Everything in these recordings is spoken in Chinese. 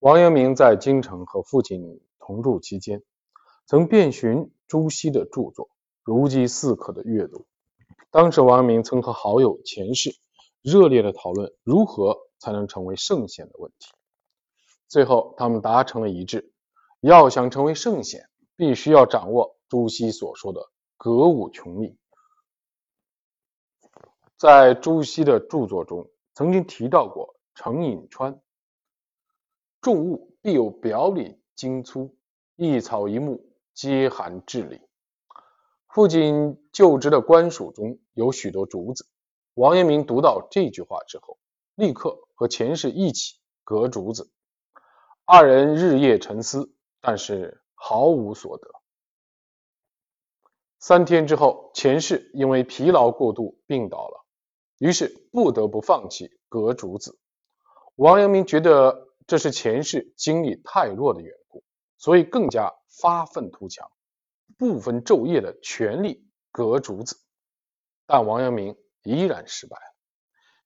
王阳明在京城和父亲同住期间，曾遍寻朱熹的著作，如饥似渴的阅读。当时王阳明曾和好友钱氏热烈的讨论如何才能成为圣贤的问题。最后，他们达成了一致：要想成为圣贤，必须要掌握朱熹所说的格物穷理。在朱熹的著作中，曾经提到过程颖川。重物必有表里精粗，一草一木皆含至理。父亲就职的官署中有许多竹子。王阳明读到这句话之后，立刻和钱氏一起隔竹子。二人日夜沉思，但是毫无所得。三天之后，钱氏因为疲劳过度病倒了，于是不得不放弃隔竹子。王阳明觉得。这是前世精力太弱的缘故，所以更加发愤图强，不分昼夜的全力割竹子。但王阳明依然失败了。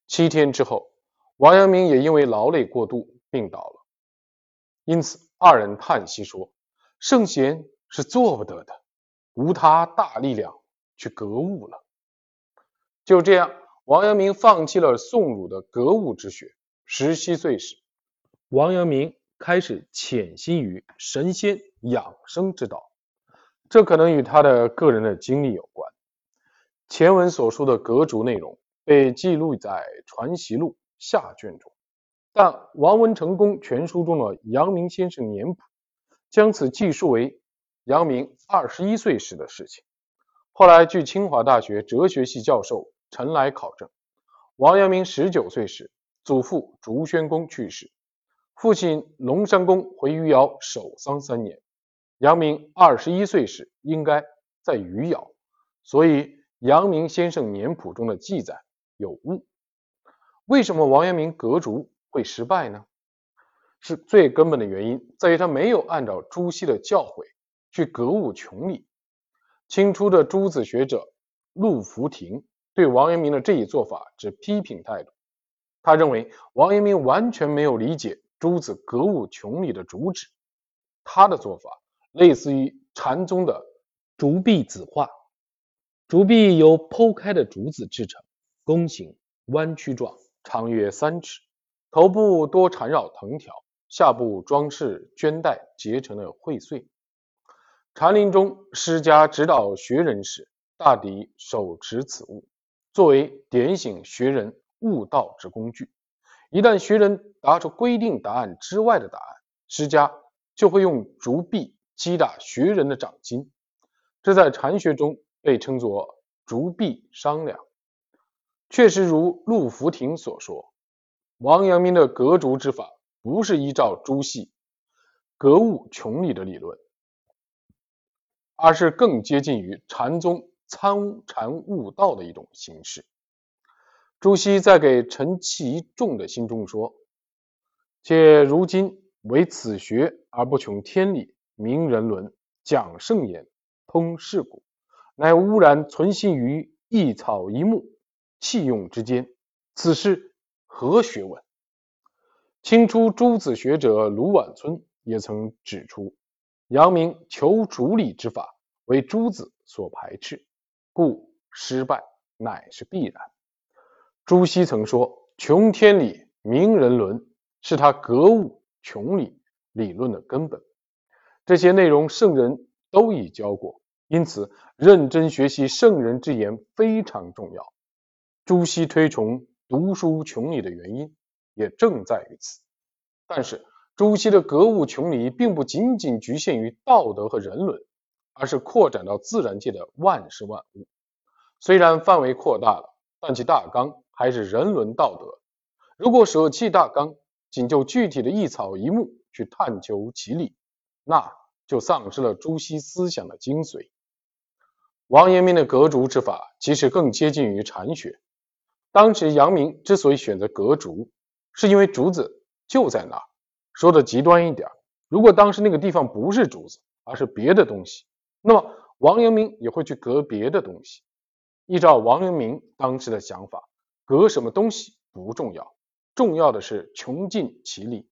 七天之后，王阳明也因为劳累过度病倒了。因此，二人叹息说：“圣贤是做不得的，无他大力量去格物了。”就这样，王阳明放弃了宋儒的格物之学。十七岁时。王阳明开始潜心于神仙养生之道，这可能与他的个人的经历有关。前文所述的格竹内容被记录在《传习录》下卷中，但王文成公全书中的阳明先生年谱将此记述为阳明二十一岁时的事情。后来，据清华大学哲学系教授陈来考证，王阳明十九岁时，祖父竹宣公去世。父亲龙山公回余姚守丧三年，阳明二十一岁时应该在余姚，所以阳明先生年谱中的记载有误。为什么王阳明革竹会失败呢？是最根本的原因在于他没有按照朱熹的教诲去格物穷理。清初的诸子学者陆福亭对王阳明的这一做法持批评态度，他认为王阳明完全没有理解。诸子格物穷理的主旨，他的做法类似于禅宗的竹壁子画。竹壁由剖开的竹子制成，弓形弯曲状，长约三尺，头部多缠绕藤条，下部装饰绢带结成的荟穗。禅林中，师家指导学人时，大抵手持此物，作为点醒学人悟道之工具。一旦学人答出规定答案之外的答案，施家就会用竹篦击打学人的掌心，这在禅学中被称作竹篦商量。确实如陆福亭所说，王阳明的格竹之法不是依照朱熹格物穷理的理论，而是更接近于禅宗参禅悟道的一种形式。朱熹在给陈其仲的信中说：“且如今为此学而不穷天理，明人伦，讲圣言，通世故，乃污然存心于一草一木器用之间，此是何学问？”清初诸子学者卢婉村也曾指出，阳明求主理之法为诸子所排斥，故失败乃是必然。朱熹曾说：“穷天理，明人伦，是他格物穷理理论的根本。这些内容圣人都已教过，因此认真学习圣人之言非常重要。朱熹推崇读书穷理的原因也正在于此。但是，朱熹的格物穷理并不仅仅局限于道德和人伦，而是扩展到自然界的万事万物。虽然范围扩大了，但其大纲。”还是人伦道德。如果舍弃大纲，仅就具体的一草一木去探求其理，那就丧失了朱熹思想的精髓。王阳明的格竹之法其实更接近于禅学。当时阳明之所以选择格竹，是因为竹子就在那儿。说的极端一点，如果当时那个地方不是竹子，而是别的东西，那么王阳明也会去格别的东西。依照王阳明当时的想法。隔什么东西不重要，重要的是穷尽其理。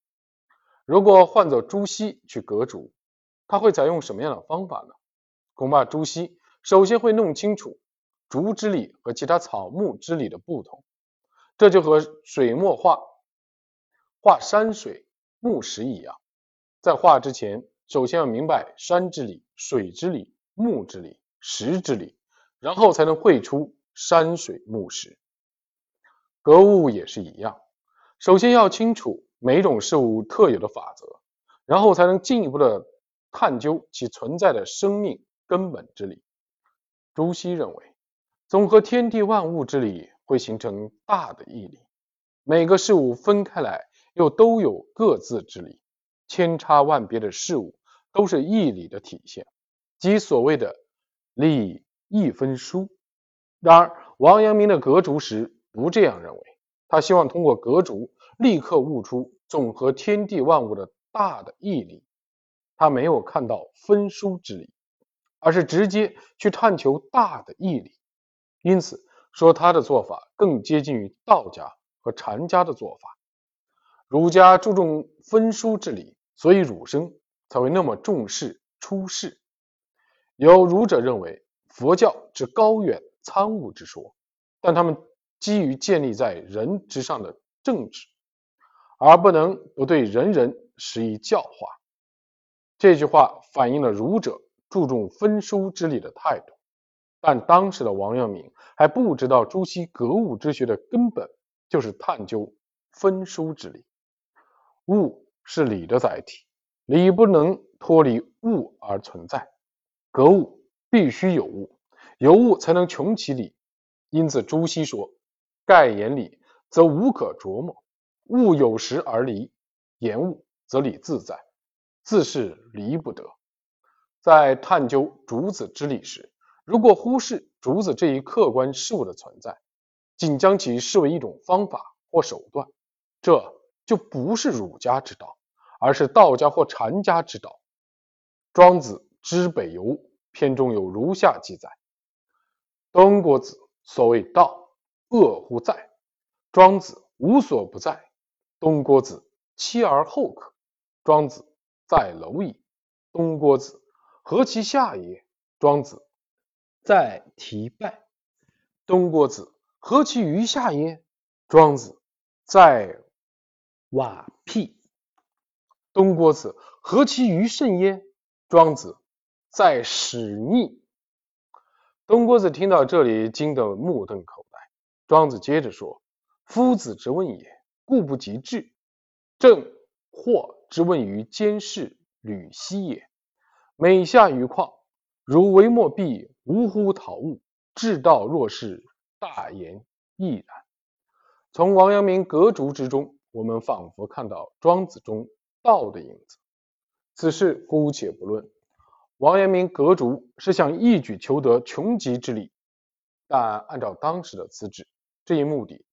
如果换做朱熹去革竹，他会采用什么样的方法呢？恐怕朱熹首先会弄清楚竹之理和其他草木之理的不同，这就和水墨画画山水木石一样，在画之前，首先要明白山之理、水之理、木之理、石之理，然后才能绘出山水木石。格物也是一样，首先要清楚每种事物特有的法则，然后才能进一步的探究其存在的生命根本之理。朱熹认为，总和天地万物之理，会形成大的义理。每个事物分开来。又都有各自之理，千差万别的事物都是义理的体现，即所谓的理一分殊。然而，王阳明的格竹时不这样认为，他希望通过革竹立刻悟出总和天地万物的大的义理。他没有看到分殊之理，而是直接去探求大的义理。因此说他的做法更接近于道家和禅家的做法。儒家注重分殊之理，所以儒生才会那么重视出世。有儒者认为佛教之高远参悟之说，但他们基于建立在人之上的政治，而不能不对人人施以教化。这句话反映了儒者注重分殊之理的态度。但当时的王阳明还不知道朱熹格物之学的根本就是探究分殊之理。物是理的载体，理不能脱离物而存在。格物必须有物，有物才能穷其理。因此，朱熹说：“盖言理，则无可琢磨；物有时而离，言物则理自在，自是离不得。”在探究竹子之理时，如果忽视竹子这一客观事物的存在，仅将其视为一种方法或手段，这。就不是儒家之道，而是道家或禅家之道。庄子《知北游》篇中有如下记载：东郭子所谓道，恶乎在？庄子无所不在。东郭子妻而后可。庄子在蝼蚁。东郭子何其下也？庄子在提拜。东郭子何其余下也？庄子在。瓦辟。东郭子何其余甚焉？庄子在使逆。东郭子听到这里，惊得目瞪口。庄子接着说：“夫子之问也，故不及智。正或之问于监视吕奚也。每下于况，如为莫必无乎陶物。至道若是，大言亦然。”从王阳明革竹之中。我们仿佛看到庄子中道的影子。此事姑且不论，王阳明革竹是想一举求得穷极之理，但按照当时的资质，这一目的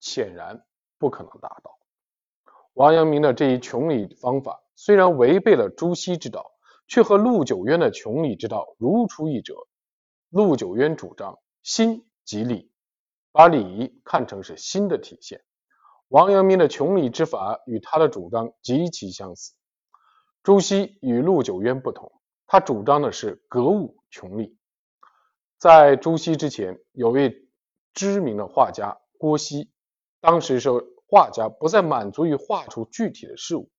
显然不可能达到。王阳明的这一穷理方法虽然违背了朱熹之道，却和陆九渊的穷理之道如出一辙。陆九渊主张心即理，把理看成是心的体现。王阳明的穷理之法与他的主张极其相似。朱熹与陆九渊不同，他主张的是格物穷理。在朱熹之前，有位知名的画家郭熙。当时是画家不再满足于画出具体的事物，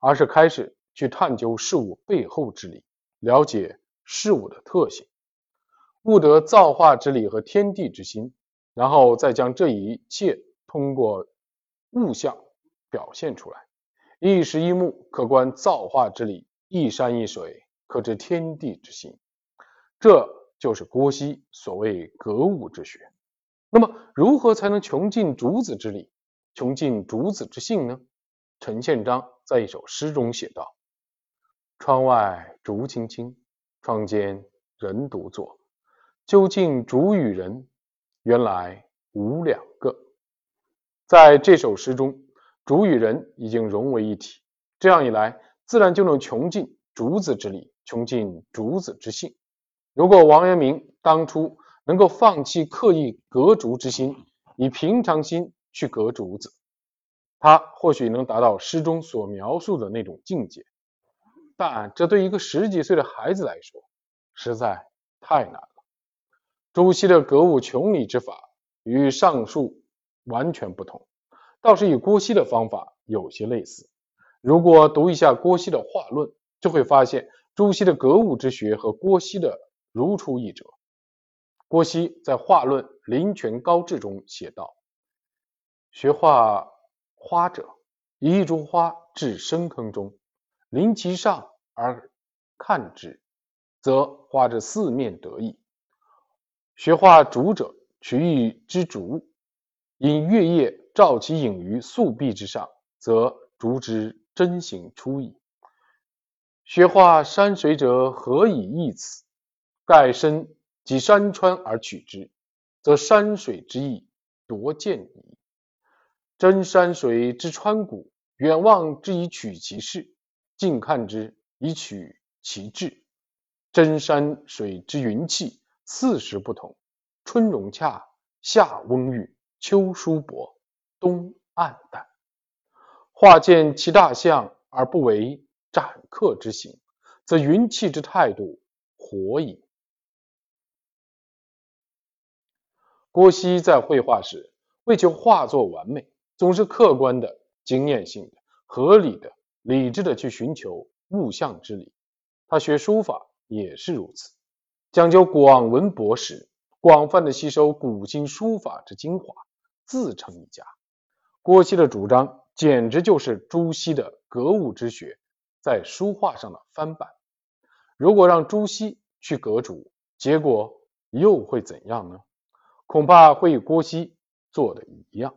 而是开始去探究事物背后之理，了解事物的特性，悟得造化之理和天地之心，然后再将这一切通过。物象表现出来，一石一木可观造化之理，一山一水可知天地之心。这就是郭熙所谓格物之学。那么，如何才能穷尽竹子之理，穷尽竹子之性呢？陈宪章在一首诗中写道：“窗外竹青青，窗间人独坐。究竟竹与人，原来无两个。”在这首诗中，竹与人已经融为一体，这样一来，自然就能穷尽竹子之理，穷尽竹子之性。如果王阳明当初能够放弃刻意革竹之心，以平常心去革竹子，他或许能达到诗中所描述的那种境界，但这对一个十几岁的孩子来说实在太难了。朱熹的格物穷理之法与上述完全不同，倒是与郭熙的方法有些类似。如果读一下郭熙的画论，就会发现朱熹的格物之学和郭熙的如出一辙。郭熙在画论《临泉高致》中写道：“学画花者，以一株花置深坑中，临其上而看之，则花之四面得意。”学画竹者，取一枝竹，引月夜照其影于素壁之上，则竹之真形出矣。学画山水者，何以异此？盖身及山川而取之，则山水之意夺见矣。真山水之川谷，远望之以取其势，近看之以取其志。真山水之云气。四时不同，春融洽，夏温郁，秋疏薄，冬暗淡。画见其大象而不为斩客之形，则云气之态度活矣。郭熙在绘画时，为求画作完美，总是客观的、经验性的、合理的、理智的去寻求物象之理。他学书法也是如此。讲究广文博识，广泛的吸收古今书法之精华，自成一家。郭熙的主张简直就是朱熹的格物之学在书画上的翻版。如果让朱熹去格竹，结果又会怎样呢？恐怕会与郭熙做的一样。